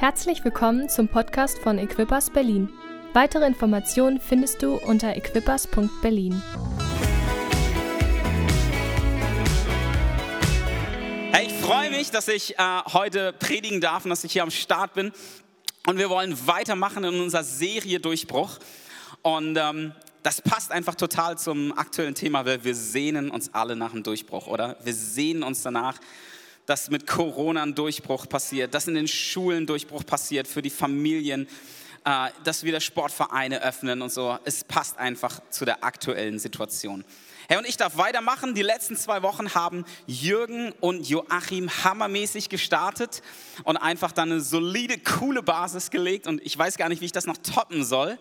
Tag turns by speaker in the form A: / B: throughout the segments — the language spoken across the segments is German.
A: Herzlich willkommen zum Podcast von Equippers Berlin. Weitere Informationen findest du unter equippers.berlin.
B: Hey, ich freue mich, dass ich äh, heute predigen darf und dass ich hier am Start bin. Und wir wollen weitermachen in unserer Serie Durchbruch. Und ähm, das passt einfach total zum aktuellen Thema, weil wir sehnen uns alle nach einem Durchbruch, oder? Wir sehnen uns danach, dass mit Corona ein Durchbruch passiert, dass in den Schulen Durchbruch passiert, für die Familien, äh, dass wieder Sportvereine öffnen und so. Es passt einfach zu der aktuellen Situation. Hey, und ich darf weitermachen. Die letzten zwei Wochen haben Jürgen und Joachim hammermäßig gestartet und einfach dann eine solide, coole Basis gelegt. Und ich weiß gar nicht, wie ich das noch toppen soll.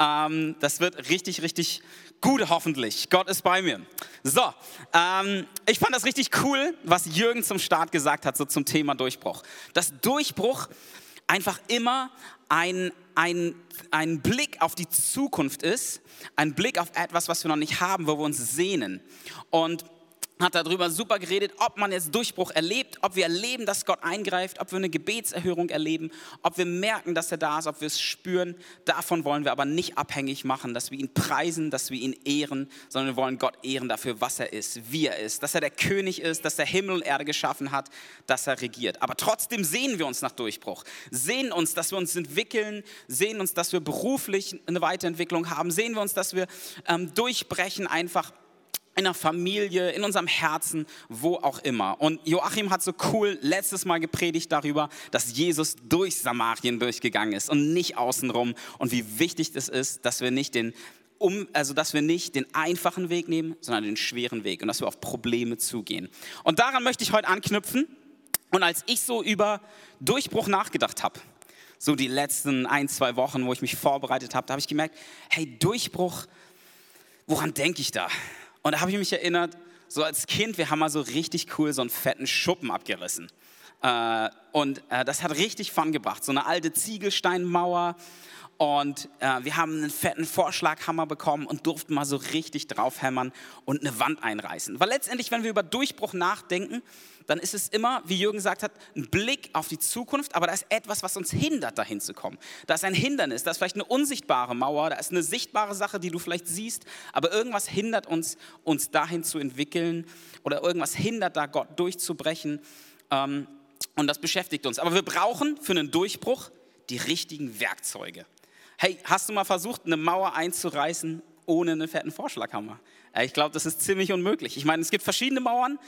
B: Ähm, das wird richtig, richtig gut, hoffentlich. Gott ist bei mir. So, ähm, ich fand das richtig cool, was Jürgen zum Start gesagt hat, so zum Thema Durchbruch. Dass Durchbruch einfach immer ein, ein, ein Blick auf die Zukunft ist, ein Blick auf etwas, was wir noch nicht haben, wo wir uns sehnen. Und hat darüber super geredet, ob man jetzt Durchbruch erlebt, ob wir erleben, dass Gott eingreift, ob wir eine Gebetserhörung erleben, ob wir merken, dass er da ist, ob wir es spüren. Davon wollen wir aber nicht abhängig machen, dass wir ihn preisen, dass wir ihn ehren, sondern wir wollen Gott ehren dafür, was er ist, wie er ist, dass er der König ist, dass er Himmel und Erde geschaffen hat, dass er regiert. Aber trotzdem sehen wir uns nach Durchbruch, sehen uns, dass wir uns entwickeln, sehen uns, dass wir beruflich eine Weiterentwicklung haben, sehen wir uns, dass wir ähm, durchbrechen einfach in der Familie, in unserem Herzen, wo auch immer. Und Joachim hat so cool letztes Mal gepredigt darüber, dass Jesus durch Samarien durchgegangen ist und nicht außenrum und wie wichtig es ist, dass wir nicht den um, also dass wir nicht den einfachen Weg nehmen, sondern den schweren Weg und dass wir auf Probleme zugehen. Und daran möchte ich heute anknüpfen. Und als ich so über Durchbruch nachgedacht habe, so die letzten ein, zwei Wochen, wo ich mich vorbereitet habe, da habe ich gemerkt, hey, Durchbruch, woran denke ich da? Und da habe ich mich erinnert, so als Kind, wir haben mal so richtig cool so einen fetten Schuppen abgerissen. Äh, und äh, das hat richtig Fun gebracht. So eine alte Ziegelsteinmauer. Und äh, wir haben einen fetten Vorschlaghammer bekommen und durften mal so richtig draufhämmern und eine Wand einreißen. Weil letztendlich, wenn wir über Durchbruch nachdenken, dann ist es immer, wie Jürgen gesagt hat, ein Blick auf die Zukunft, aber da ist etwas, was uns hindert, dahin zu kommen. Da ist ein Hindernis, da ist vielleicht eine unsichtbare Mauer, da ist eine sichtbare Sache, die du vielleicht siehst, aber irgendwas hindert uns, uns dahin zu entwickeln oder irgendwas hindert da, Gott durchzubrechen. Ähm, und das beschäftigt uns. Aber wir brauchen für einen Durchbruch die richtigen Werkzeuge. Hey, hast du mal versucht, eine Mauer einzureißen ohne einen fetten Vorschlaghammer? Ich glaube, das ist ziemlich unmöglich. Ich meine, es gibt verschiedene Mauern.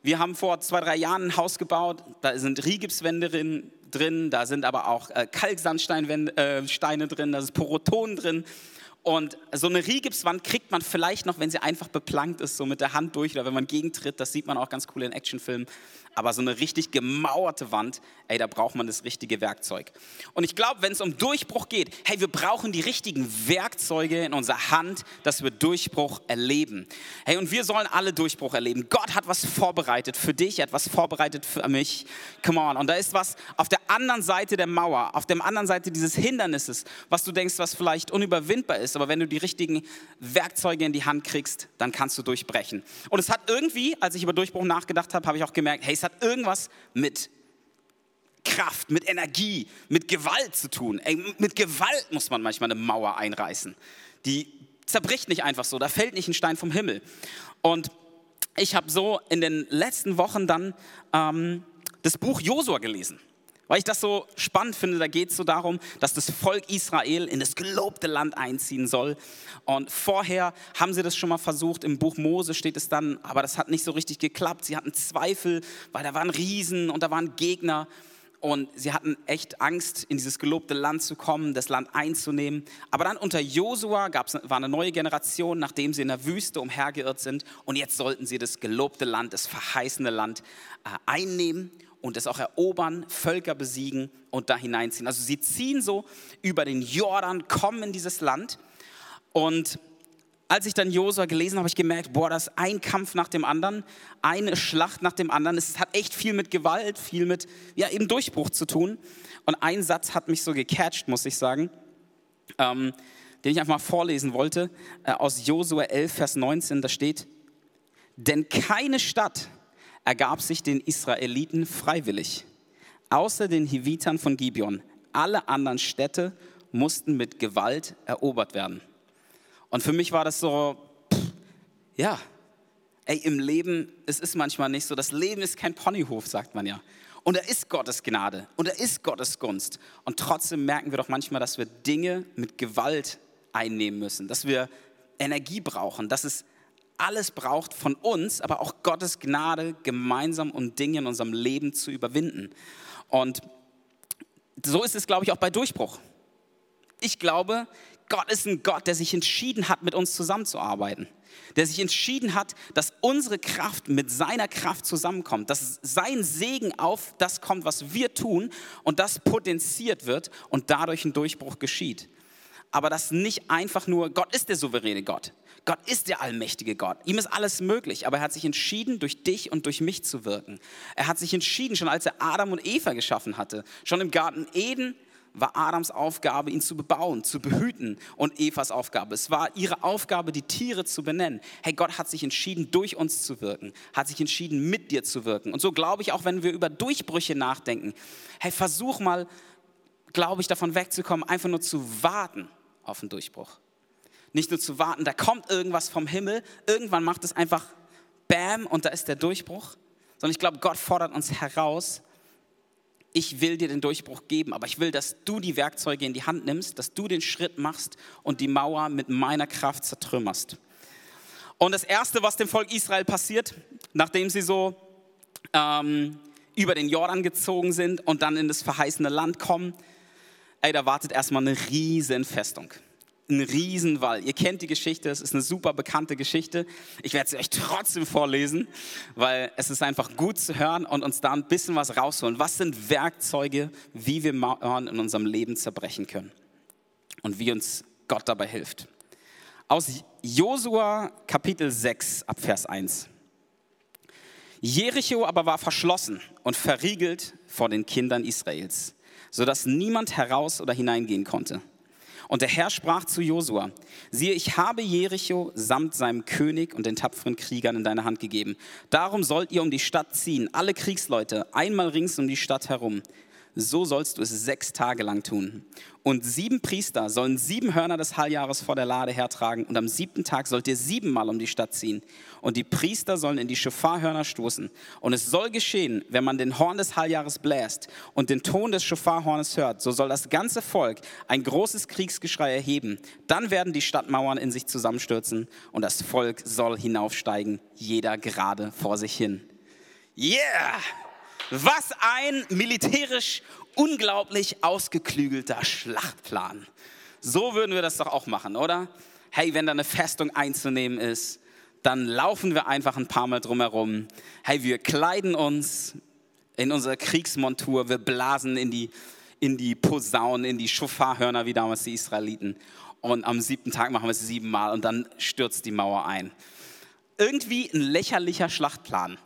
B: Wir haben vor zwei, drei Jahren ein Haus gebaut, da sind Rigipswände drin, drin da sind aber auch äh, Kalksandsteine äh, drin, da ist Poroton drin. Und so eine Rigipswand kriegt man vielleicht noch, wenn sie einfach beplankt ist, so mit der Hand durch oder wenn man gegentritt. Das sieht man auch ganz cool in Actionfilmen. Aber so eine richtig gemauerte Wand, ey, da braucht man das richtige Werkzeug. Und ich glaube, wenn es um Durchbruch geht, hey, wir brauchen die richtigen Werkzeuge in unserer Hand, dass wir Durchbruch erleben. Hey, und wir sollen alle Durchbruch erleben. Gott hat was vorbereitet für dich, hat was vorbereitet für mich. Come on. Und da ist was auf der anderen Seite der Mauer, auf der anderen Seite dieses Hindernisses, was du denkst, was vielleicht unüberwindbar ist. Aber wenn du die richtigen Werkzeuge in die Hand kriegst, dann kannst du durchbrechen. Und es hat irgendwie, als ich über Durchbruch nachgedacht habe, habe ich auch gemerkt, hey, es hat hat irgendwas mit Kraft, mit Energie, mit Gewalt zu tun. Mit Gewalt muss man manchmal eine Mauer einreißen. Die zerbricht nicht einfach so, da fällt nicht ein Stein vom Himmel. Und ich habe so in den letzten Wochen dann ähm, das Buch Josua gelesen. Weil ich das so spannend finde, da geht es so darum, dass das Volk Israel in das gelobte Land einziehen soll. Und vorher haben sie das schon mal versucht, im Buch Mose steht es dann, aber das hat nicht so richtig geklappt. Sie hatten Zweifel, weil da waren Riesen und da waren Gegner. Und sie hatten echt Angst, in dieses gelobte Land zu kommen, das Land einzunehmen. Aber dann unter Josua war eine neue Generation, nachdem sie in der Wüste umhergeirrt sind. Und jetzt sollten sie das gelobte Land, das verheißene Land äh, einnehmen und es auch erobern, Völker besiegen und da hineinziehen. Also sie ziehen so über den Jordan, kommen in dieses Land. Und als ich dann Josua gelesen habe, habe ich gemerkt, boah, das ist ein Kampf nach dem anderen, eine Schlacht nach dem anderen. Es hat echt viel mit Gewalt, viel mit ja, eben Durchbruch zu tun. Und ein Satz hat mich so gecatcht, muss ich sagen, ähm, den ich einfach mal vorlesen wollte, äh, aus Josua 11, Vers 19, da steht, denn keine Stadt ergab sich den Israeliten freiwillig. außer den Hivitern von Gibeon. Alle anderen Städte mussten mit Gewalt erobert werden. Und für mich war das so, pff, ja, ey, im Leben, es ist manchmal nicht so, das Leben ist kein Ponyhof, sagt man ja. Und da ist Gottes Gnade und da ist Gottes Gunst. Und trotzdem merken wir doch manchmal, dass wir Dinge mit Gewalt einnehmen müssen, dass wir Energie brauchen, dass es alles braucht von uns, aber auch Gottes Gnade, gemeinsam um Dinge in unserem Leben zu überwinden. Und so ist es, glaube ich, auch bei Durchbruch. Ich glaube, Gott ist ein Gott, der sich entschieden hat, mit uns zusammenzuarbeiten. Der sich entschieden hat, dass unsere Kraft mit seiner Kraft zusammenkommt, dass sein Segen auf das kommt, was wir tun und das potenziert wird und dadurch ein Durchbruch geschieht. Aber das nicht einfach nur, Gott ist der souveräne Gott. Gott ist der allmächtige Gott. Ihm ist alles möglich, aber er hat sich entschieden, durch dich und durch mich zu wirken. Er hat sich entschieden, schon als er Adam und Eva geschaffen hatte, schon im Garten Eden war Adams Aufgabe, ihn zu bebauen, zu behüten und Evas Aufgabe. Es war ihre Aufgabe, die Tiere zu benennen. Hey, Gott hat sich entschieden, durch uns zu wirken, hat sich entschieden, mit dir zu wirken. Und so glaube ich auch, wenn wir über Durchbrüche nachdenken, hey, versuch mal, glaube ich, davon wegzukommen, einfach nur zu warten auf einen Durchbruch. Nicht nur zu warten, da kommt irgendwas vom Himmel, irgendwann macht es einfach Bam und da ist der Durchbruch, sondern ich glaube, Gott fordert uns heraus, ich will dir den Durchbruch geben, aber ich will, dass du die Werkzeuge in die Hand nimmst, dass du den Schritt machst und die Mauer mit meiner Kraft zertrümmerst. Und das Erste, was dem Volk Israel passiert, nachdem sie so ähm, über den Jordan gezogen sind und dann in das verheißene Land kommen, ey, da wartet erstmal eine riesen Festung ein Riesenwall. Ihr kennt die Geschichte, es ist eine super bekannte Geschichte. Ich werde sie euch trotzdem vorlesen, weil es ist einfach gut zu hören und uns da ein bisschen was rausholen. Was sind Werkzeuge, wie wir Mauern in unserem Leben zerbrechen können und wie uns Gott dabei hilft. Aus Josua Kapitel 6 ab Vers 1. Jericho aber war verschlossen und verriegelt vor den Kindern Israels, sodass niemand heraus oder hineingehen konnte. Und der Herr sprach zu Josua, siehe, ich habe Jericho samt seinem König und den tapferen Kriegern in deine Hand gegeben. Darum sollt ihr um die Stadt ziehen, alle Kriegsleute, einmal rings um die Stadt herum so sollst du es sechs Tage lang tun. Und sieben Priester sollen sieben Hörner des Halljahres vor der Lade hertragen und am siebten Tag sollt ihr siebenmal um die Stadt ziehen. Und die Priester sollen in die Schofarhörner stoßen. Und es soll geschehen, wenn man den Horn des Halljahres bläst und den Ton des Schofarhornes hört, so soll das ganze Volk ein großes Kriegsgeschrei erheben. Dann werden die Stadtmauern in sich zusammenstürzen und das Volk soll hinaufsteigen, jeder gerade vor sich hin. Yeah! Was ein militärisch unglaublich ausgeklügelter Schlachtplan. So würden wir das doch auch machen, oder? Hey, wenn da eine Festung einzunehmen ist, dann laufen wir einfach ein paar Mal drumherum. Hey, wir kleiden uns in unsere Kriegsmontur, wir blasen in die, in die Posaunen, in die Schofarhörner, wie damals die Israeliten. Und am siebten Tag machen wir es siebenmal und dann stürzt die Mauer ein. Irgendwie ein lächerlicher Schlachtplan.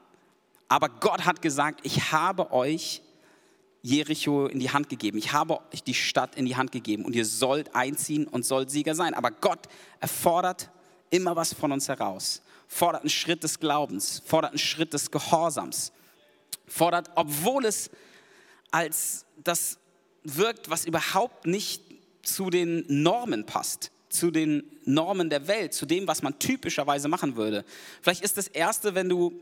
B: Aber Gott hat gesagt, ich habe euch Jericho in die Hand gegeben. Ich habe euch die Stadt in die Hand gegeben und ihr sollt einziehen und sollt Sieger sein. Aber Gott erfordert immer was von uns heraus. Fordert einen Schritt des Glaubens, fordert einen Schritt des Gehorsams. Fordert, obwohl es als das wirkt, was überhaupt nicht zu den Normen passt, zu den Normen der Welt, zu dem, was man typischerweise machen würde. Vielleicht ist das Erste, wenn du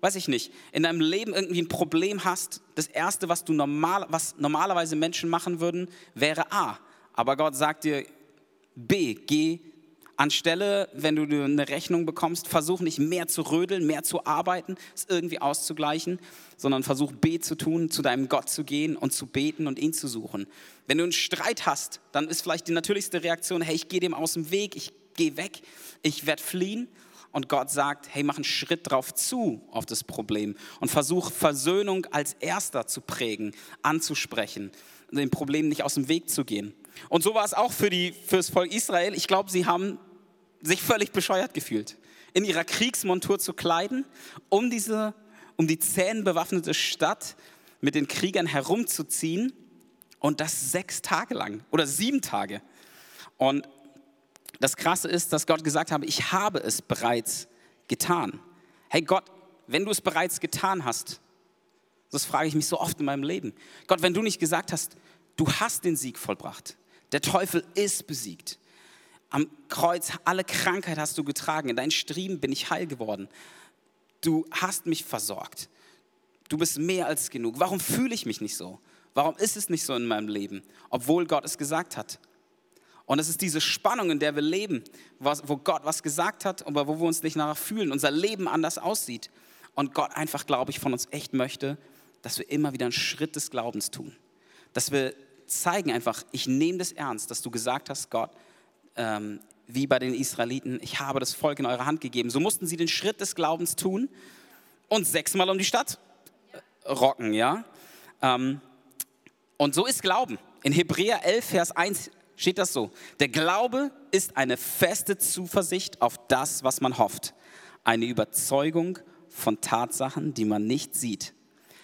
B: weiß ich nicht, in deinem Leben irgendwie ein Problem hast, das Erste, was, du normal, was normalerweise Menschen machen würden, wäre A. Aber Gott sagt dir B, geh anstelle, wenn du eine Rechnung bekommst, versuch nicht mehr zu rödeln, mehr zu arbeiten, es irgendwie auszugleichen, sondern versuch B zu tun, zu deinem Gott zu gehen und zu beten und ihn zu suchen. Wenn du einen Streit hast, dann ist vielleicht die natürlichste Reaktion, hey, ich gehe dem aus dem Weg, ich gehe weg, ich werde fliehen und Gott sagt, hey, mach einen Schritt drauf zu auf das Problem und versuch Versöhnung als erster zu prägen, anzusprechen, dem Problem nicht aus dem Weg zu gehen. Und so war es auch für, die, für das Volk Israel. Ich glaube, sie haben sich völlig bescheuert gefühlt, in ihrer Kriegsmontur zu kleiden, um diese, um die zähnenbewaffnete Stadt mit den Kriegern herumzuziehen und das sechs Tage lang oder sieben Tage. Und das Krasse ist, dass Gott gesagt habe, ich habe es bereits getan. Hey Gott, wenn du es bereits getan hast, Das frage ich mich so oft in meinem Leben. Gott, wenn du nicht gesagt hast, du hast den Sieg vollbracht, der Teufel ist besiegt. Am Kreuz alle Krankheit hast du getragen, in deinen Striemen bin ich heil geworden. Du hast mich versorgt. Du bist mehr als genug. Warum fühle ich mich nicht so? Warum ist es nicht so in meinem Leben, obwohl Gott es gesagt hat? Und es ist diese Spannung, in der wir leben, wo Gott was gesagt hat, aber wo wir uns nicht nachher fühlen, unser Leben anders aussieht. Und Gott einfach, glaube ich, von uns echt möchte, dass wir immer wieder einen Schritt des Glaubens tun. Dass wir zeigen einfach, ich nehme das ernst, dass du gesagt hast, Gott, ähm, wie bei den Israeliten, ich habe das Volk in eure Hand gegeben. So mussten sie den Schritt des Glaubens tun und sechsmal um die Stadt rocken, ja. Ähm, und so ist Glauben. In Hebräer 11, Vers 1 steht das so. Der Glaube ist eine feste Zuversicht auf das, was man hofft. Eine Überzeugung von Tatsachen, die man nicht sieht.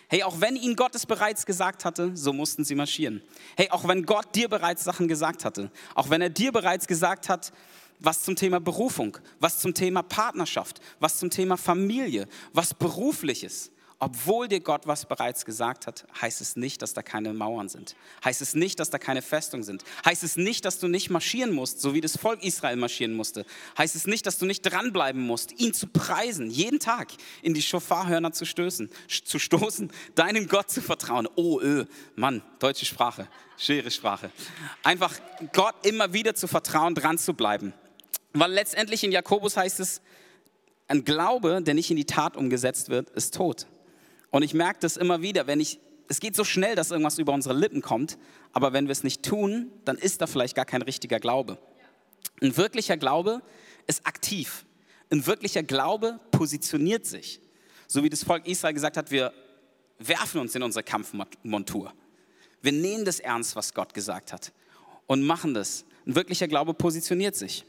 B: Hey, auch wenn ihnen Gott es bereits gesagt hatte, so mussten sie marschieren. Hey, auch wenn Gott dir bereits Sachen gesagt hatte, auch wenn er dir bereits gesagt hat, was zum Thema Berufung, was zum Thema Partnerschaft, was zum Thema Familie, was berufliches, obwohl dir Gott was bereits gesagt hat, heißt es nicht, dass da keine Mauern sind. Heißt es nicht, dass da keine Festungen sind. Heißt es nicht, dass du nicht marschieren musst, so wie das Volk Israel marschieren musste. Heißt es nicht, dass du nicht dranbleiben musst, ihn zu preisen, jeden Tag in die Schofarhörner zu stößen, zu stoßen, deinem Gott zu vertrauen. Oh, öh, Mann, deutsche Sprache, schwere Sprache. Einfach Gott immer wieder zu vertrauen, dran zu bleiben. Weil letztendlich in Jakobus heißt es, ein Glaube, der nicht in die Tat umgesetzt wird, ist tot. Und ich merke das immer wieder, wenn ich, es geht so schnell, dass irgendwas über unsere Lippen kommt, aber wenn wir es nicht tun, dann ist da vielleicht gar kein richtiger Glaube. Ein wirklicher Glaube ist aktiv. Ein wirklicher Glaube positioniert sich. So wie das Volk Israel gesagt hat, wir werfen uns in unsere Kampfmontur. Wir nehmen das ernst, was Gott gesagt hat und machen das. Ein wirklicher Glaube positioniert sich.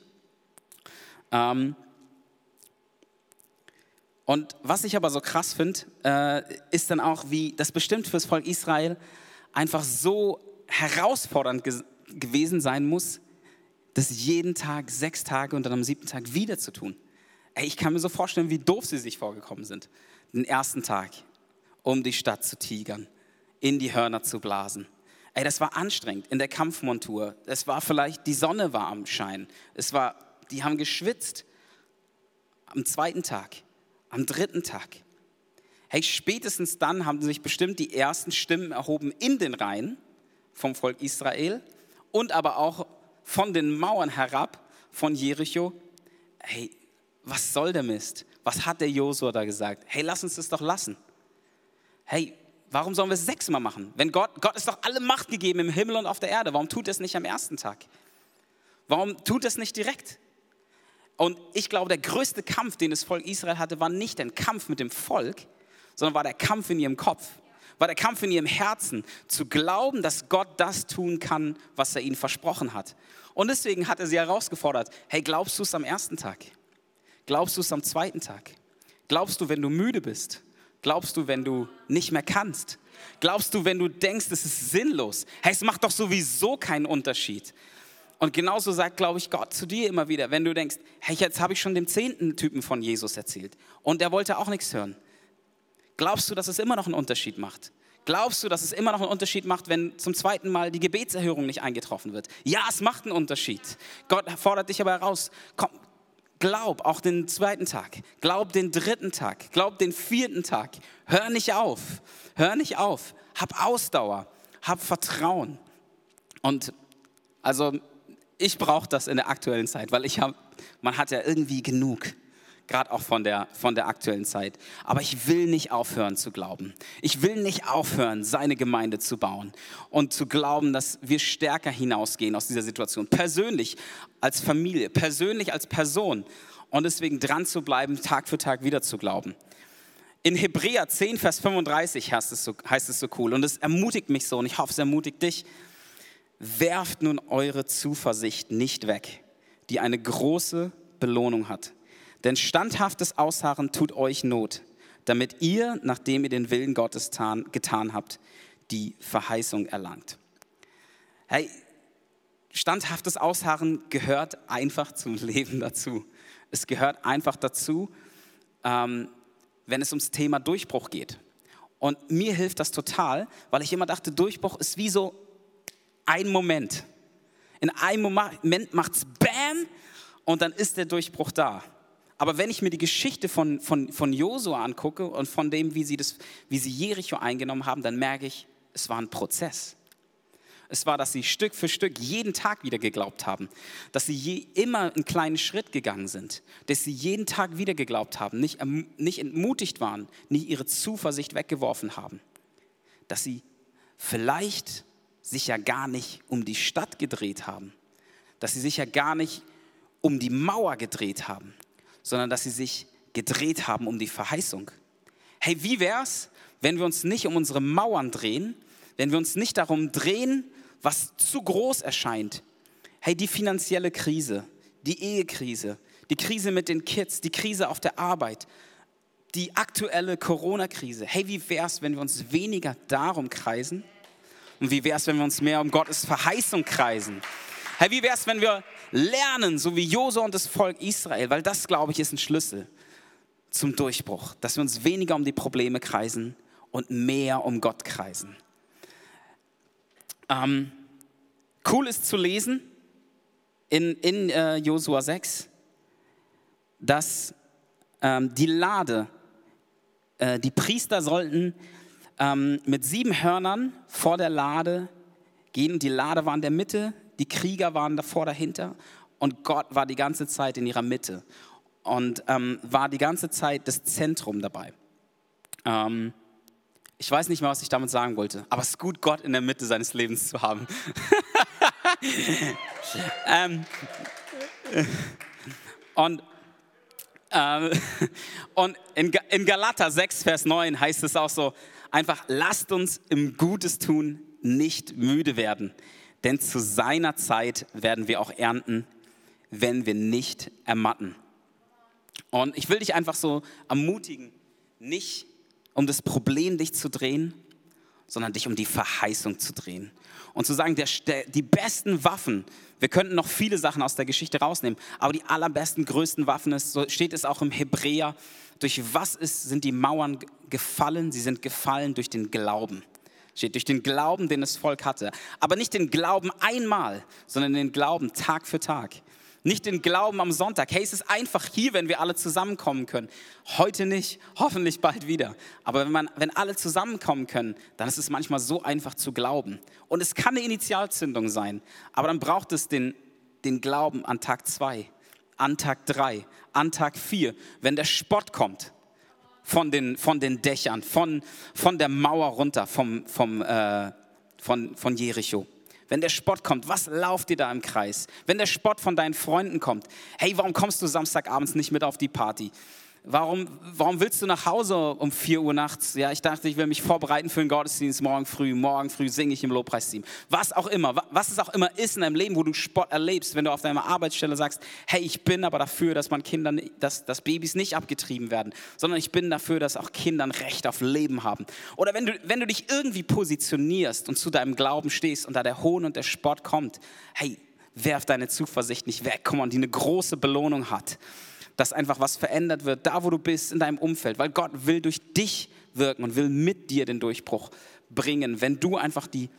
B: Ähm, und was ich aber so krass finde, äh, ist dann auch, wie das bestimmt fürs Volk Israel einfach so herausfordernd ge gewesen sein muss, das jeden Tag, sechs Tage und dann am siebten Tag wieder zu tun. Ey, ich kann mir so vorstellen, wie doof sie sich vorgekommen sind. Den ersten Tag, um die Stadt zu tigern, in die Hörner zu blasen. Ey, das war anstrengend in der Kampfmontur. Es war vielleicht, die Sonne war am Schein. Es war, die haben geschwitzt. Am zweiten Tag, am dritten Tag. Hey, spätestens dann haben sich bestimmt die ersten Stimmen erhoben in den Reihen vom Volk Israel und aber auch von den Mauern herab von Jericho. Hey, was soll der Mist? Was hat der Josua da gesagt? Hey, lass uns das doch lassen. Hey, warum sollen wir es sechsmal machen? Wenn Gott, Gott ist doch alle Macht gegeben im Himmel und auf der Erde. Warum tut er es nicht am ersten Tag? Warum tut er es nicht direkt? Und ich glaube, der größte Kampf, den das Volk Israel hatte, war nicht ein Kampf mit dem Volk, sondern war der Kampf in ihrem Kopf, war der Kampf in ihrem Herzen, zu glauben, dass Gott das tun kann, was er ihnen versprochen hat. Und deswegen hat er sie herausgefordert, hey, glaubst du es am ersten Tag? Glaubst du es am zweiten Tag? Glaubst du, wenn du müde bist? Glaubst du, wenn du nicht mehr kannst? Glaubst du, wenn du denkst, es ist sinnlos? Hey, es macht doch sowieso keinen Unterschied. Und genauso sagt, glaube ich, Gott zu dir immer wieder, wenn du denkst, hey, jetzt habe ich schon dem zehnten Typen von Jesus erzählt und der wollte auch nichts hören. Glaubst du, dass es immer noch einen Unterschied macht? Glaubst du, dass es immer noch einen Unterschied macht, wenn zum zweiten Mal die Gebetserhörung nicht eingetroffen wird? Ja, es macht einen Unterschied. Gott fordert dich aber heraus. Komm, glaub auch den zweiten Tag. Glaub den dritten Tag. Glaub den vierten Tag. Hör nicht auf. Hör nicht auf. Hab Ausdauer. Hab Vertrauen. Und also ich brauche das in der aktuellen Zeit, weil ich habe, man hat ja irgendwie genug, gerade auch von der, von der aktuellen Zeit. Aber ich will nicht aufhören zu glauben. Ich will nicht aufhören, seine Gemeinde zu bauen und zu glauben, dass wir stärker hinausgehen aus dieser Situation. Persönlich als Familie, persönlich als Person. Und deswegen dran zu bleiben, Tag für Tag wieder zu glauben. In Hebräer 10, Vers 35 heißt es, so, heißt es so cool und es ermutigt mich so und ich hoffe, es ermutigt dich werft nun eure Zuversicht nicht weg, die eine große Belohnung hat. Denn standhaftes Ausharren tut euch Not, damit ihr, nachdem ihr den Willen Gottes tan, getan habt, die Verheißung erlangt. Hey, standhaftes Ausharren gehört einfach zum Leben dazu. Es gehört einfach dazu, ähm, wenn es ums Thema Durchbruch geht. Und mir hilft das total, weil ich immer dachte, Durchbruch ist wie so ein Moment. In einem Moment macht es BAM und dann ist der Durchbruch da. Aber wenn ich mir die Geschichte von, von, von Josua angucke und von dem, wie sie, das, wie sie Jericho eingenommen haben, dann merke ich, es war ein Prozess. Es war, dass sie Stück für Stück jeden Tag wieder geglaubt haben, dass sie je, immer einen kleinen Schritt gegangen sind, dass sie jeden Tag wieder geglaubt haben, nicht, nicht entmutigt waren, nicht ihre Zuversicht weggeworfen haben, dass sie vielleicht sich ja gar nicht um die Stadt gedreht haben, dass sie sich ja gar nicht um die Mauer gedreht haben, sondern dass sie sich gedreht haben um die Verheißung. Hey, wie wär's, wenn wir uns nicht um unsere Mauern drehen, wenn wir uns nicht darum drehen, was zu groß erscheint. Hey, die finanzielle Krise, die Ehekrise, die Krise mit den Kids, die Krise auf der Arbeit, die aktuelle Corona-Krise. Hey, wie wäre es, wenn wir uns weniger darum kreisen? Und wie wäre es, wenn wir uns mehr um Gottes Verheißung kreisen? Hey, wie wäre es, wenn wir lernen, so wie Josua und das Volk Israel, weil das, glaube ich, ist ein Schlüssel zum Durchbruch, dass wir uns weniger um die Probleme kreisen und mehr um Gott kreisen. Ähm, cool ist zu lesen in, in äh, Josua 6, dass ähm, die Lade, äh, die Priester sollten ähm, mit sieben Hörnern vor der Lade gehen. Die Lade war in der Mitte, die Krieger waren davor, dahinter und Gott war die ganze Zeit in ihrer Mitte und ähm, war die ganze Zeit das Zentrum dabei. Ähm, ich weiß nicht mehr, was ich damit sagen wollte, aber es ist gut, Gott in der Mitte seines Lebens zu haben. ähm, und ähm, und in, in Galater 6, Vers 9 heißt es auch so, einfach lasst uns im Gutes tun nicht müde werden, denn zu seiner Zeit werden wir auch ernten, wenn wir nicht ermatten. Und ich will dich einfach so ermutigen, nicht um das Problem dich zu drehen, sondern dich um die Verheißung zu drehen. Und zu sagen, der, der, die besten Waffen, wir könnten noch viele Sachen aus der Geschichte rausnehmen, aber die allerbesten, größten Waffen ist, so steht es auch im Hebräer, durch was ist, sind die Mauern gefallen? Sie sind gefallen durch den Glauben. Steht durch den Glauben, den das Volk hatte. Aber nicht den Glauben einmal, sondern den Glauben Tag für Tag. Nicht den Glauben am Sonntag. Hey, es ist einfach hier, wenn wir alle zusammenkommen können. Heute nicht, hoffentlich bald wieder. Aber wenn, man, wenn alle zusammenkommen können, dann ist es manchmal so einfach zu glauben. Und es kann eine Initialzündung sein, aber dann braucht es den, den Glauben an Tag zwei, an Tag drei, an Tag vier, wenn der Spott kommt von den, von den Dächern, von, von der Mauer runter, vom, vom, äh, von, von Jericho. Wenn der Spott kommt, was lauft dir da im Kreis? Wenn der Spott von deinen Freunden kommt, hey, warum kommst du Samstagabends nicht mit auf die Party? Warum, warum willst du nach Hause um 4 Uhr nachts? Ja, ich dachte, ich will mich vorbereiten für den Gottesdienst morgen früh. Morgen früh singe ich im Lobpreisteam. Was auch immer, was es auch immer ist in deinem Leben, wo du Sport erlebst, wenn du auf deiner Arbeitsstelle sagst, hey, ich bin aber dafür, dass man Kindern, dass, dass Babys nicht abgetrieben werden, sondern ich bin dafür, dass auch Kinder ein Recht auf Leben haben. Oder wenn du, wenn du dich irgendwie positionierst und zu deinem Glauben stehst und da der Hohn und der Sport kommt, hey, werf deine Zuversicht nicht weg, komm on, die eine große Belohnung hat dass einfach was verändert wird, da wo du bist, in deinem Umfeld, weil Gott will durch dich wirken und will mit dir den Durchbruch bringen, wenn du einfach die,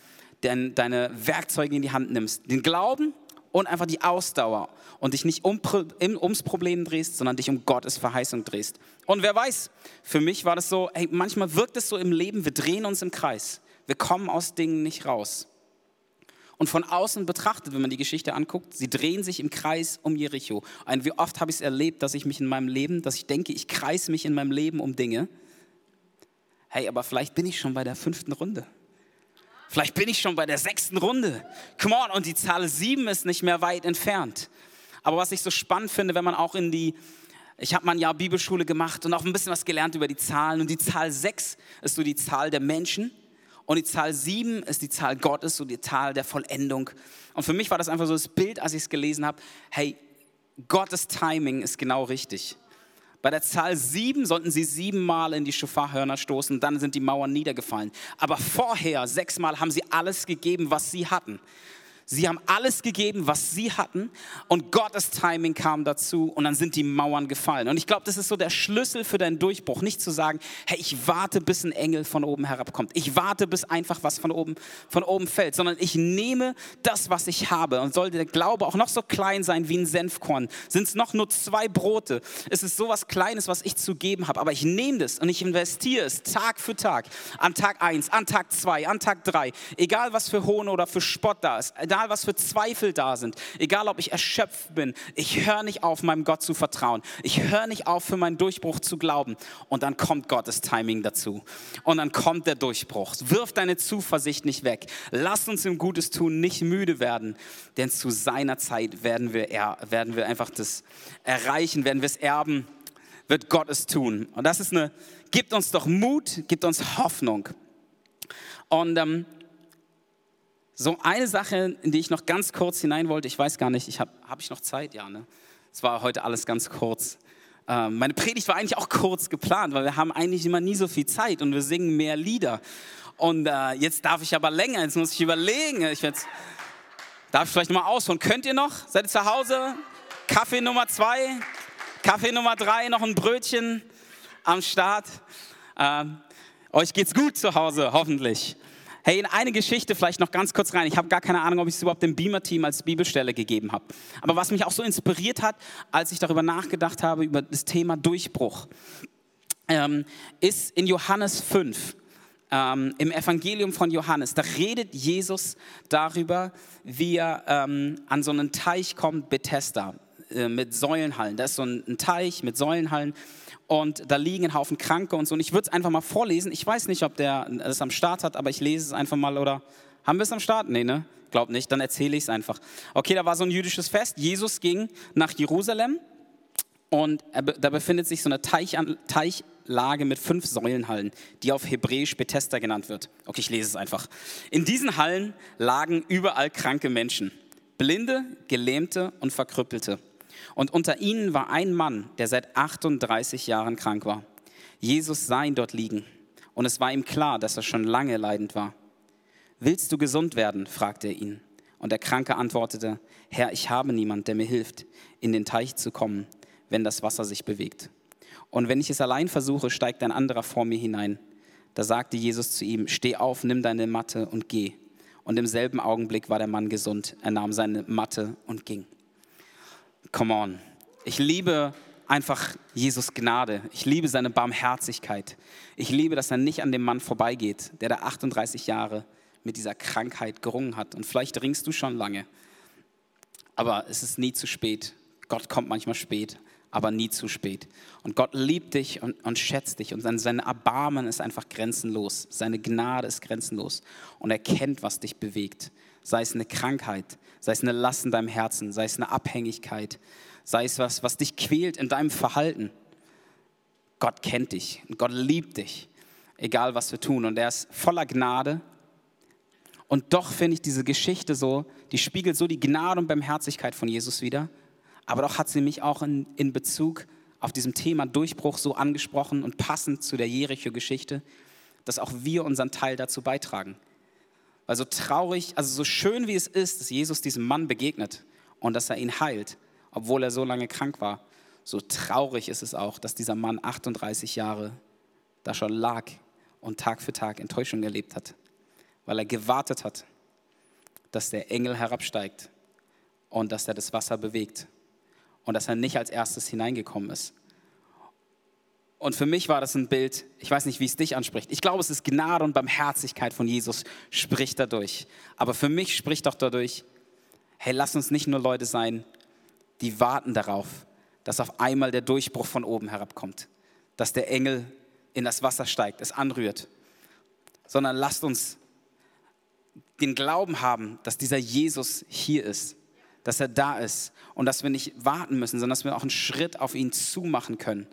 B: den, deine Werkzeuge in die Hand nimmst, den Glauben und einfach die Ausdauer und dich nicht um, ums Problem drehst, sondern dich um Gottes Verheißung drehst. Und wer weiß, für mich war das so, hey, manchmal wirkt es so im Leben, wir drehen uns im Kreis, wir kommen aus Dingen nicht raus. Und von außen betrachtet, wenn man die Geschichte anguckt, sie drehen sich im Kreis um Jericho. Und wie oft habe ich es erlebt, dass ich mich in meinem Leben, dass ich denke, ich kreise mich in meinem Leben um Dinge. Hey, aber vielleicht bin ich schon bei der fünften Runde. Vielleicht bin ich schon bei der sechsten Runde. Come on, und die Zahl sieben ist nicht mehr weit entfernt. Aber was ich so spannend finde, wenn man auch in die, ich habe mal ein Jahr Bibelschule gemacht und auch ein bisschen was gelernt über die Zahlen. Und die Zahl sechs ist so die Zahl der Menschen und die Zahl 7 ist die Zahl Gottes, so die Zahl der Vollendung. Und für mich war das einfach so das Bild, als ich es gelesen habe, hey, Gottes Timing ist genau richtig. Bei der Zahl 7 sollten sie siebenmal in die Schofarhörner stoßen, dann sind die Mauern niedergefallen. Aber vorher, sechsmal, haben sie alles gegeben, was sie hatten. Sie haben alles gegeben, was sie hatten und Gottes Timing kam dazu und dann sind die Mauern gefallen. Und ich glaube, das ist so der Schlüssel für deinen Durchbruch, nicht zu sagen, hey, ich warte, bis ein Engel von oben herabkommt. Ich warte, bis einfach was von oben, von oben fällt, sondern ich nehme das, was ich habe und sollte der Glaube auch noch so klein sein wie ein Senfkorn. Sind es noch nur zwei Brote? Es ist so was Kleines, was ich zu geben habe, aber ich nehme das und ich investiere es Tag für Tag. An Tag 1, an Tag 2, an Tag 3. Egal was für Hohn oder für Spott da ist egal was für Zweifel da sind, egal ob ich erschöpft bin, ich höre nicht auf, meinem Gott zu vertrauen. Ich höre nicht auf, für meinen Durchbruch zu glauben. Und dann kommt Gottes Timing dazu. Und dann kommt der Durchbruch. Wirf deine Zuversicht nicht weg. Lass uns im Gutes tun nicht müde werden, denn zu seiner Zeit werden wir, werden wir einfach das erreichen, werden wir es erben, wird Gott es tun. Und das ist eine, gibt uns doch Mut, gibt uns Hoffnung. Und ähm, so eine Sache, in die ich noch ganz kurz hinein wollte, ich weiß gar nicht, ich habe hab ich noch Zeit? Ja, ne? Es war heute alles ganz kurz. Ähm, meine Predigt war eigentlich auch kurz geplant, weil wir haben eigentlich immer nie so viel Zeit und wir singen mehr Lieder. Und äh, jetzt darf ich aber länger, jetzt muss ich überlegen. Ich jetzt, darf ich vielleicht nochmal ausholen? Könnt ihr noch? Seid ihr zu Hause? Kaffee Nummer zwei, Kaffee Nummer drei, noch ein Brötchen am Start. Ähm, euch geht's gut zu Hause, hoffentlich. Hey, in eine Geschichte vielleicht noch ganz kurz rein. Ich habe gar keine Ahnung, ob ich es überhaupt dem Beamer-Team als Bibelstelle gegeben habe. Aber was mich auch so inspiriert hat, als ich darüber nachgedacht habe, über das Thema Durchbruch, ähm, ist in Johannes 5. Ähm, Im Evangelium von Johannes, da redet Jesus darüber, wie er ähm, an so einen Teich kommt, Bethesda, äh, mit Säulenhallen. Da ist so ein, ein Teich mit Säulenhallen und da liegen ein Haufen Kranke und so. Und ich würde es einfach mal vorlesen. Ich weiß nicht, ob der es am Start hat, aber ich lese es einfach mal oder haben wir es am Start? Nee, ne? Glaub nicht, dann erzähle ich es einfach. Okay, da war so ein jüdisches Fest. Jesus ging nach Jerusalem und da befindet sich so eine Teich, Teichlage mit fünf Säulenhallen, die auf Hebräisch Bethesda genannt wird. Okay, ich lese es einfach. In diesen Hallen lagen überall kranke Menschen. Blinde, Gelähmte und Verkrüppelte. Und unter ihnen war ein Mann, der seit 38 Jahren krank war. Jesus sah ihn dort liegen und es war ihm klar, dass er schon lange leidend war. Willst du gesund werden? fragte er ihn. Und der Kranke antwortete, Herr, ich habe niemand, der mir hilft, in den Teich zu kommen, wenn das Wasser sich bewegt. Und wenn ich es allein versuche, steigt ein anderer vor mir hinein. Da sagte Jesus zu ihm, steh auf, nimm deine Matte und geh. Und im selben Augenblick war der Mann gesund. Er nahm seine Matte und ging. Come on. Ich liebe einfach Jesus Gnade. Ich liebe seine Barmherzigkeit. Ich liebe, dass er nicht an dem Mann vorbeigeht, der da 38 Jahre mit dieser Krankheit gerungen hat. Und vielleicht ringst du schon lange. Aber es ist nie zu spät. Gott kommt manchmal spät, aber nie zu spät. Und Gott liebt dich und, und schätzt dich. Und sein, sein Erbarmen ist einfach grenzenlos. Seine Gnade ist grenzenlos. Und er kennt, was dich bewegt sei es eine Krankheit, sei es eine Last in deinem Herzen, sei es eine Abhängigkeit, sei es was, was dich quält in deinem Verhalten. Gott kennt dich und Gott liebt dich, egal was wir tun. Und er ist voller Gnade. Und doch finde ich diese Geschichte so, die spiegelt so die Gnade und Barmherzigkeit von Jesus wieder. Aber doch hat sie mich auch in, in Bezug auf diesem Thema Durchbruch so angesprochen und passend zu der Jericho-Geschichte, dass auch wir unseren Teil dazu beitragen. Weil so traurig, also so schön wie es ist, dass Jesus diesem Mann begegnet und dass er ihn heilt, obwohl er so lange krank war, so traurig ist es auch, dass dieser Mann 38 Jahre da schon lag und Tag für Tag Enttäuschung erlebt hat, weil er gewartet hat, dass der Engel herabsteigt und dass er das Wasser bewegt und dass er nicht als erstes hineingekommen ist. Und für mich war das ein Bild, ich weiß nicht, wie es dich anspricht. Ich glaube, es ist Gnade und Barmherzigkeit von Jesus, spricht dadurch. Aber für mich spricht doch dadurch, hey, lass uns nicht nur Leute sein, die warten darauf, dass auf einmal der Durchbruch von oben herabkommt, dass der Engel in das Wasser steigt, es anrührt, sondern lasst uns den Glauben haben, dass dieser Jesus hier ist, dass er da ist und dass wir nicht warten müssen, sondern dass wir auch einen Schritt auf ihn zumachen können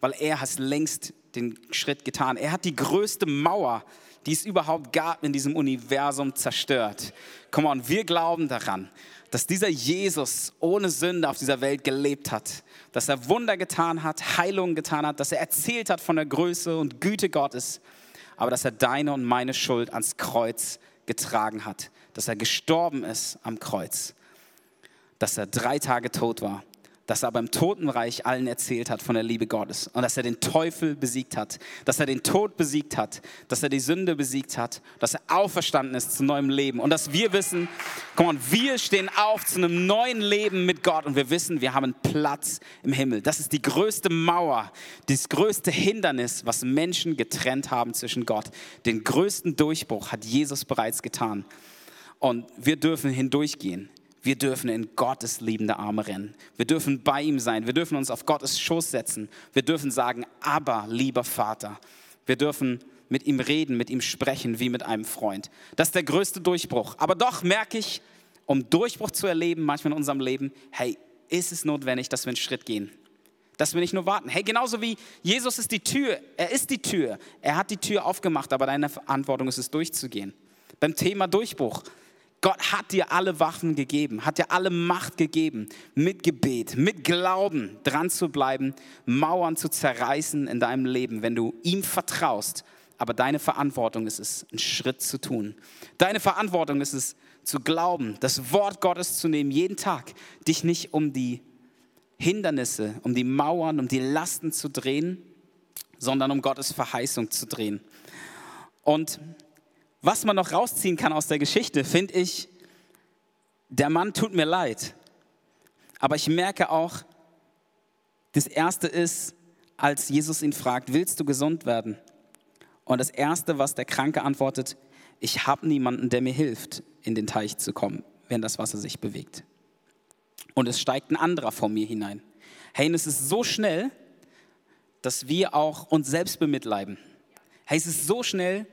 B: weil er hat längst den Schritt getan. Er hat die größte Mauer, die es überhaupt gab in diesem Universum, zerstört. Komm on, wir glauben daran, dass dieser Jesus ohne Sünde auf dieser Welt gelebt hat, dass er Wunder getan hat, Heilungen getan hat, dass er erzählt hat von der Größe und Güte Gottes, aber dass er deine und meine Schuld ans Kreuz getragen hat dass er gestorben ist am Kreuz, dass er drei Tage tot war dass er beim Totenreich allen erzählt hat von der Liebe Gottes und dass er den Teufel besiegt hat, dass er den Tod besiegt hat, dass er die Sünde besiegt hat, dass er auferstanden ist zu neuem Leben und dass wir wissen, komm on, wir stehen auf zu einem neuen Leben mit Gott und wir wissen, wir haben Platz im Himmel. Das ist die größte Mauer, das größte Hindernis, was Menschen getrennt haben zwischen Gott. Den größten Durchbruch hat Jesus bereits getan. Und wir dürfen hindurchgehen. Wir dürfen in Gottes liebende Arme rennen. Wir dürfen bei ihm sein. Wir dürfen uns auf Gottes Schoß setzen. Wir dürfen sagen, aber lieber Vater. Wir dürfen mit ihm reden, mit ihm sprechen wie mit einem Freund. Das ist der größte Durchbruch. Aber doch merke ich, um Durchbruch zu erleben, manchmal in unserem Leben, hey, ist es notwendig, dass wir einen Schritt gehen. Dass wir nicht nur warten. Hey, genauso wie Jesus ist die Tür. Er ist die Tür. Er hat die Tür aufgemacht, aber deine Verantwortung ist es, durchzugehen. Beim Thema Durchbruch. Gott hat dir alle Waffen gegeben, hat dir alle Macht gegeben, mit Gebet, mit Glauben dran zu bleiben, Mauern zu zerreißen in deinem Leben, wenn du ihm vertraust. Aber deine Verantwortung ist es, einen Schritt zu tun. Deine Verantwortung ist es, zu glauben, das Wort Gottes zu nehmen, jeden Tag, dich nicht um die Hindernisse, um die Mauern, um die Lasten zu drehen, sondern um Gottes Verheißung zu drehen. Und was man noch rausziehen kann aus der Geschichte, finde ich, der Mann tut mir leid. Aber ich merke auch, das Erste ist, als Jesus ihn fragt, willst du gesund werden? Und das Erste, was der Kranke antwortet, ich habe niemanden, der mir hilft, in den Teich zu kommen, wenn das Wasser sich bewegt. Und es steigt ein anderer vor mir hinein. Hey, und es ist so schnell, dass wir auch uns selbst bemitleiden. Hey, es ist so schnell,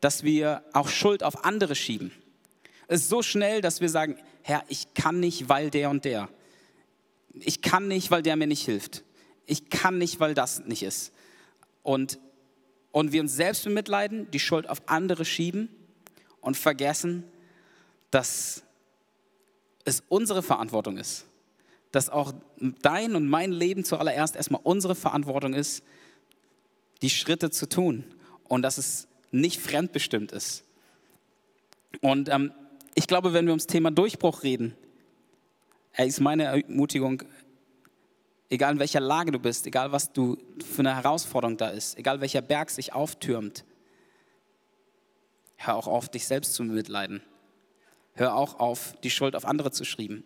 B: dass wir auch Schuld auf andere schieben. Es ist so schnell, dass wir sagen, Herr, ich kann nicht, weil der und der. Ich kann nicht, weil der mir nicht hilft. Ich kann nicht, weil das nicht ist. Und, und wir uns selbst bemitleiden, die Schuld auf andere schieben und vergessen, dass es unsere Verantwortung ist. Dass auch dein und mein Leben zuallererst erstmal unsere Verantwortung ist, die Schritte zu tun. Und dass es nicht fremdbestimmt ist. Und ähm, ich glaube, wenn wir ums Thema Durchbruch reden, ist meine Ermutigung, egal in welcher Lage du bist, egal was du für eine Herausforderung da ist, egal welcher Berg sich auftürmt, hör auch auf, dich selbst zu mitleiden. Hör auch auf, die Schuld auf andere zu schieben,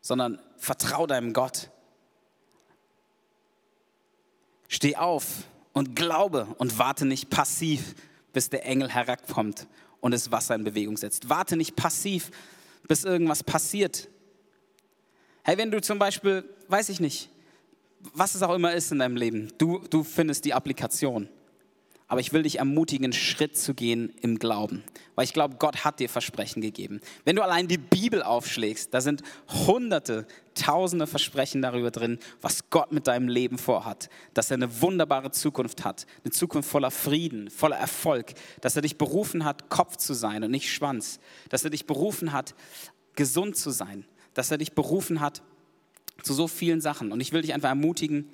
B: sondern vertrau deinem Gott. Steh auf, und glaube und warte nicht passiv, bis der Engel herabkommt und das Wasser in Bewegung setzt. Warte nicht passiv, bis irgendwas passiert. Hey, wenn du zum Beispiel, weiß ich nicht, was es auch immer ist in deinem Leben, du, du findest die Applikation aber ich will dich ermutigen, einen Schritt zu gehen im Glauben. Weil ich glaube, Gott hat dir Versprechen gegeben. Wenn du allein die Bibel aufschlägst, da sind hunderte, tausende Versprechen darüber drin, was Gott mit deinem Leben vorhat. Dass er eine wunderbare Zukunft hat. Eine Zukunft voller Frieden, voller Erfolg. Dass er dich berufen hat, Kopf zu sein und nicht Schwanz. Dass er dich berufen hat, gesund zu sein. Dass er dich berufen hat zu so vielen Sachen. Und ich will dich einfach ermutigen,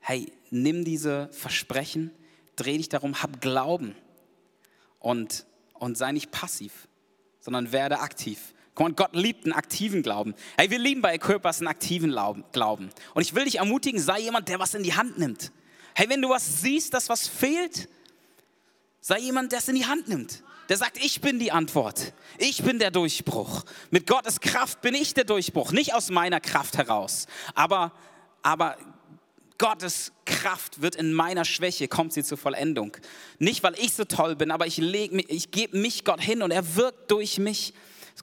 B: hey, nimm diese Versprechen, dreh dich darum, hab Glauben und, und sei nicht passiv, sondern werde aktiv. On, Gott liebt einen aktiven Glauben. Hey, wir lieben bei Equippers einen aktiven Glauben. Und ich will dich ermutigen, sei jemand, der was in die Hand nimmt. Hey, wenn du was siehst, das was fehlt, sei jemand, der es in die Hand nimmt. Der sagt, ich bin die Antwort. Ich bin der Durchbruch. Mit Gottes Kraft bin ich der Durchbruch. Nicht aus meiner Kraft heraus. Aber, aber Gottes Kraft wird in meiner Schwäche, kommt sie zur Vollendung. Nicht, weil ich so toll bin, aber ich, ich gebe mich Gott hin und er wirkt durch mich.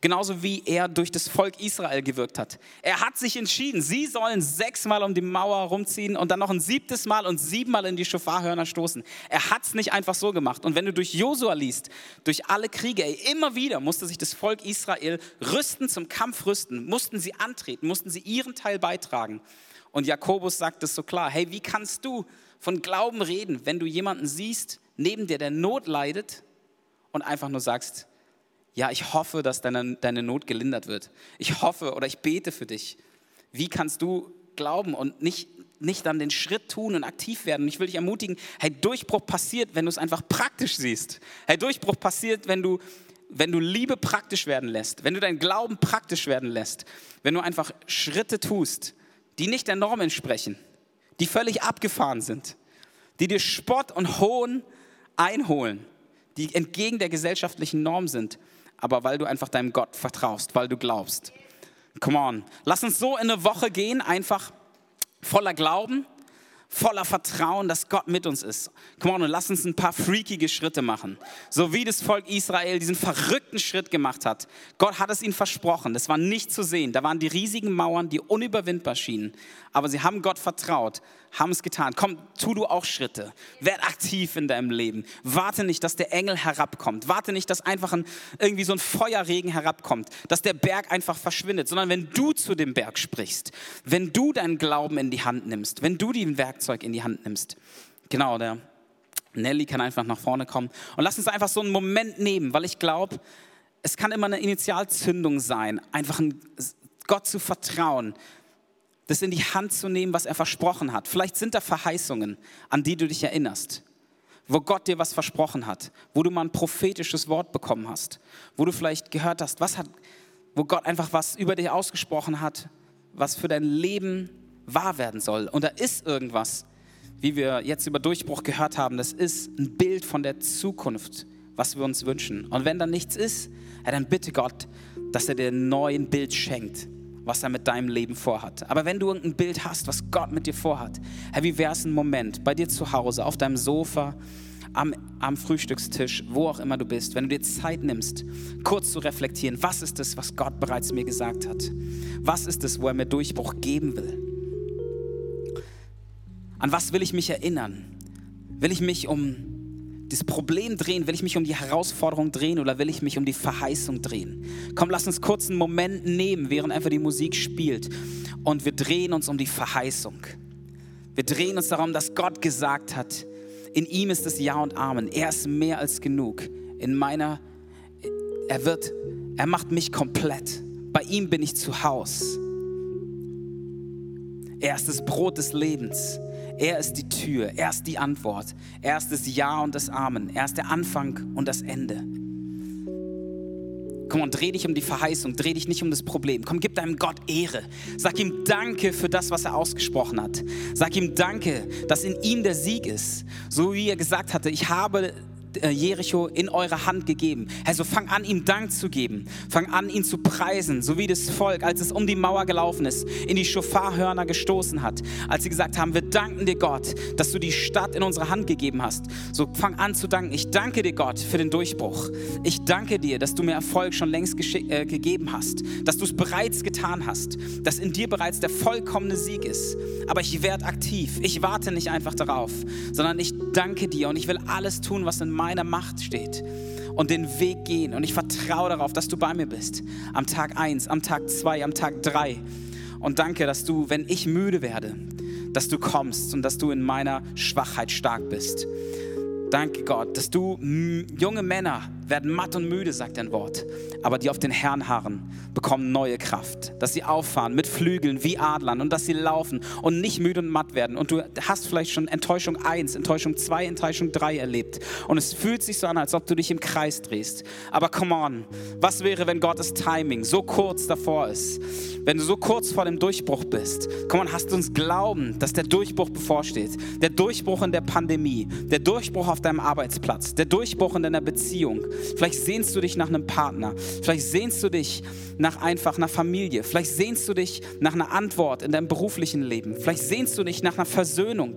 B: Genauso wie er durch das Volk Israel gewirkt hat. Er hat sich entschieden, sie sollen sechsmal um die Mauer rumziehen und dann noch ein siebtes Mal und siebenmal in die Schofarhörner stoßen. Er hat es nicht einfach so gemacht. Und wenn du durch Josua liest, durch alle Kriege, ey, immer wieder musste sich das Volk Israel rüsten, zum Kampf rüsten, mussten sie antreten, mussten sie ihren Teil beitragen. Und Jakobus sagt es so klar, hey, wie kannst du von Glauben reden, wenn du jemanden siehst, neben dir, der Not leidet und einfach nur sagst, ja, ich hoffe, dass deine, deine Not gelindert wird. Ich hoffe oder ich bete für dich. Wie kannst du glauben und nicht, nicht dann den Schritt tun und aktiv werden? Und ich will dich ermutigen, hey, Durchbruch passiert, wenn du es einfach praktisch siehst. Hey, Durchbruch passiert, wenn du wenn du Liebe praktisch werden lässt, wenn du deinen Glauben praktisch werden lässt, wenn du einfach Schritte tust, die nicht der Norm entsprechen, die völlig abgefahren sind, die dir Spott und Hohn einholen, die entgegen der gesellschaftlichen Norm sind, aber weil du einfach deinem Gott vertraust, weil du glaubst. Come on, lass uns so in eine Woche gehen, einfach voller Glauben, voller Vertrauen, dass Gott mit uns ist. Komm on, und lass uns ein paar freakige Schritte machen. So wie das Volk Israel diesen verrückten Schritt gemacht hat. Gott hat es ihnen versprochen. Das war nicht zu sehen. Da waren die riesigen Mauern, die unüberwindbar schienen. Aber sie haben Gott vertraut, haben es getan. Komm, tu du auch Schritte. Werd aktiv in deinem Leben. Warte nicht, dass der Engel herabkommt. Warte nicht, dass einfach ein, irgendwie so ein Feuerregen herabkommt, dass der Berg einfach verschwindet, sondern wenn du zu dem Berg sprichst, wenn du deinen Glauben in die Hand nimmst, wenn du den Werkzeug in die Hand nimmst. Genau, der Nelly kann einfach nach vorne kommen. Und lass uns einfach so einen Moment nehmen, weil ich glaube, es kann immer eine Initialzündung sein, einfach Gott zu vertrauen, das in die Hand zu nehmen, was er versprochen hat. Vielleicht sind da Verheißungen, an die du dich erinnerst, wo Gott dir was versprochen hat, wo du mal ein prophetisches Wort bekommen hast, wo du vielleicht gehört hast, was hat, wo Gott einfach was über dich ausgesprochen hat, was für dein Leben wahr werden soll. Und da ist irgendwas, wie wir jetzt über Durchbruch gehört haben, das ist ein Bild von der Zukunft, was wir uns wünschen. Und wenn da nichts ist, ja, dann bitte Gott, dass er dir ein neues Bild schenkt was er mit deinem Leben vorhat. Aber wenn du irgendein Bild hast, was Gott mit dir vorhat, hey, wie wäre es ein Moment bei dir zu Hause, auf deinem Sofa, am, am Frühstückstisch, wo auch immer du bist, wenn du dir Zeit nimmst, kurz zu reflektieren, was ist es, was Gott bereits mir gesagt hat? Was ist es, wo er mir Durchbruch geben will? An was will ich mich erinnern? Will ich mich um das Problem drehen? Will ich mich um die Herausforderung drehen oder will ich mich um die Verheißung drehen? Komm, lass uns kurz einen Moment nehmen, während einfach die Musik spielt und wir drehen uns um die Verheißung. Wir drehen uns darum, dass Gott gesagt hat, in ihm ist es Ja und Amen. Er ist mehr als genug. In meiner, er wird, er macht mich komplett. Bei ihm bin ich zu Haus. Er ist das Brot des Lebens. Er ist die Tür, er ist die Antwort, er ist das Ja und das Amen, er ist der Anfang und das Ende. Komm und dreh dich um die Verheißung, dreh dich nicht um das Problem. Komm, gib deinem Gott Ehre. Sag ihm Danke für das, was er ausgesprochen hat. Sag ihm Danke, dass in ihm der Sieg ist. So wie er gesagt hatte, ich habe Jericho in eure Hand gegeben. Also fang an, ihm Dank zu geben. Fang an, ihn zu preisen, so wie das Volk, als es um die Mauer gelaufen ist, in die Schofarhörner gestoßen hat. Als sie gesagt haben, wir danken dir Gott, dass du die Stadt in unsere Hand gegeben hast. So fang an zu danken. Ich danke dir Gott für den Durchbruch. Ich danke dir, dass du mir Erfolg schon längst äh, gegeben hast, dass du es bereits getan hast, dass in dir bereits der vollkommene Sieg ist. Aber ich werde aktiv. Ich warte nicht einfach darauf, sondern ich danke dir und ich will alles tun, was in meiner Macht steht und den Weg gehen. Und ich vertraue darauf, dass du bei mir bist. Am Tag 1, am Tag 2, am Tag 3. Und danke, dass du, wenn ich müde werde, dass du kommst und dass du in meiner Schwachheit stark bist. Danke Gott, dass du junge Männer werden matt und müde, sagt dein Wort, aber die auf den Herrn harren, bekommen neue Kraft, dass sie auffahren mit Flügeln wie Adlern und dass sie laufen und nicht müde und matt werden. Und du hast vielleicht schon Enttäuschung 1, Enttäuschung 2, Enttäuschung 3 erlebt und es fühlt sich so an, als ob du dich im Kreis drehst. Aber come on, was wäre, wenn Gottes Timing so kurz davor ist? Wenn du so kurz vor dem Durchbruch bist, come on, hast du uns Glauben, dass der Durchbruch bevorsteht. Der Durchbruch in der Pandemie, der Durchbruch auf deinem Arbeitsplatz, der Durchbruch in deiner Beziehung. Vielleicht sehnst du dich nach einem Partner. Vielleicht sehnst du dich nach einfach einer Familie. Vielleicht sehnst du dich nach einer Antwort in deinem beruflichen Leben. Vielleicht sehnst du dich nach einer Versöhnung.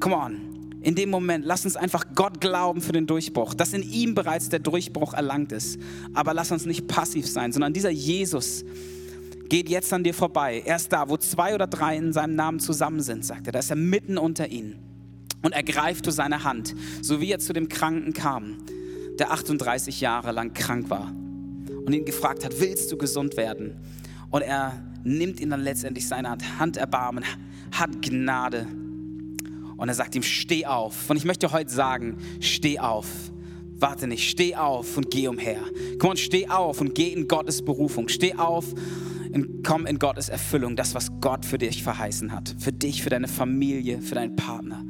B: Come on. In dem Moment, lass uns einfach Gott glauben für den Durchbruch, dass in ihm bereits der Durchbruch erlangt ist. Aber lass uns nicht passiv sein, sondern dieser Jesus geht jetzt an dir vorbei. Er ist da, wo zwei oder drei in seinem Namen zusammen sind, sagt er. Da ist er mitten unter ihnen und ergreift du seine Hand, so wie er zu dem Kranken kam, der 38 Jahre lang krank war und ihn gefragt hat, willst du gesund werden? Und er nimmt ihn dann letztendlich seine Hand, erbarmen, hat Gnade und er sagt ihm, steh auf. Und ich möchte heute sagen, steh auf. Warte nicht, steh auf und geh umher. Komm und steh auf und geh in Gottes Berufung. Steh auf und komm in Gottes Erfüllung, das, was Gott für dich verheißen hat. Für dich, für deine Familie, für deinen Partner.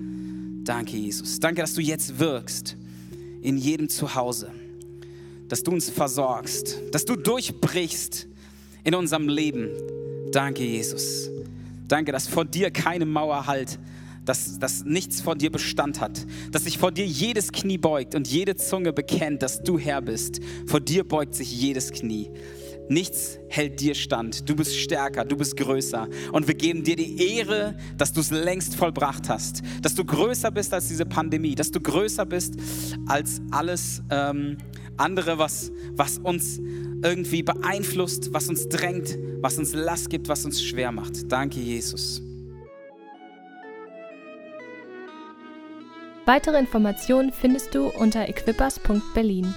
B: Danke, Jesus. Danke, dass du jetzt wirkst in jedem Zuhause. dass du uns versorgst, dass du durchbrichst in unserem Leben. Danke, Jesus. Danke, dass vor dir keine Mauer halt, dass, dass nichts vor dir Bestand hat, dass sich vor dir jedes Knie beugt und jede Zunge bekennt, dass du Herr bist. Vor dir beugt sich jedes Knie. Nichts hält dir stand. Du bist stärker, du bist größer. Und wir geben dir die Ehre, dass du es längst vollbracht hast. Dass du größer bist als diese Pandemie. Dass du größer bist als alles ähm, andere, was, was uns irgendwie beeinflusst, was uns drängt, was uns Last gibt, was uns schwer macht. Danke, Jesus.
A: Weitere Informationen findest du unter equippers.berlin.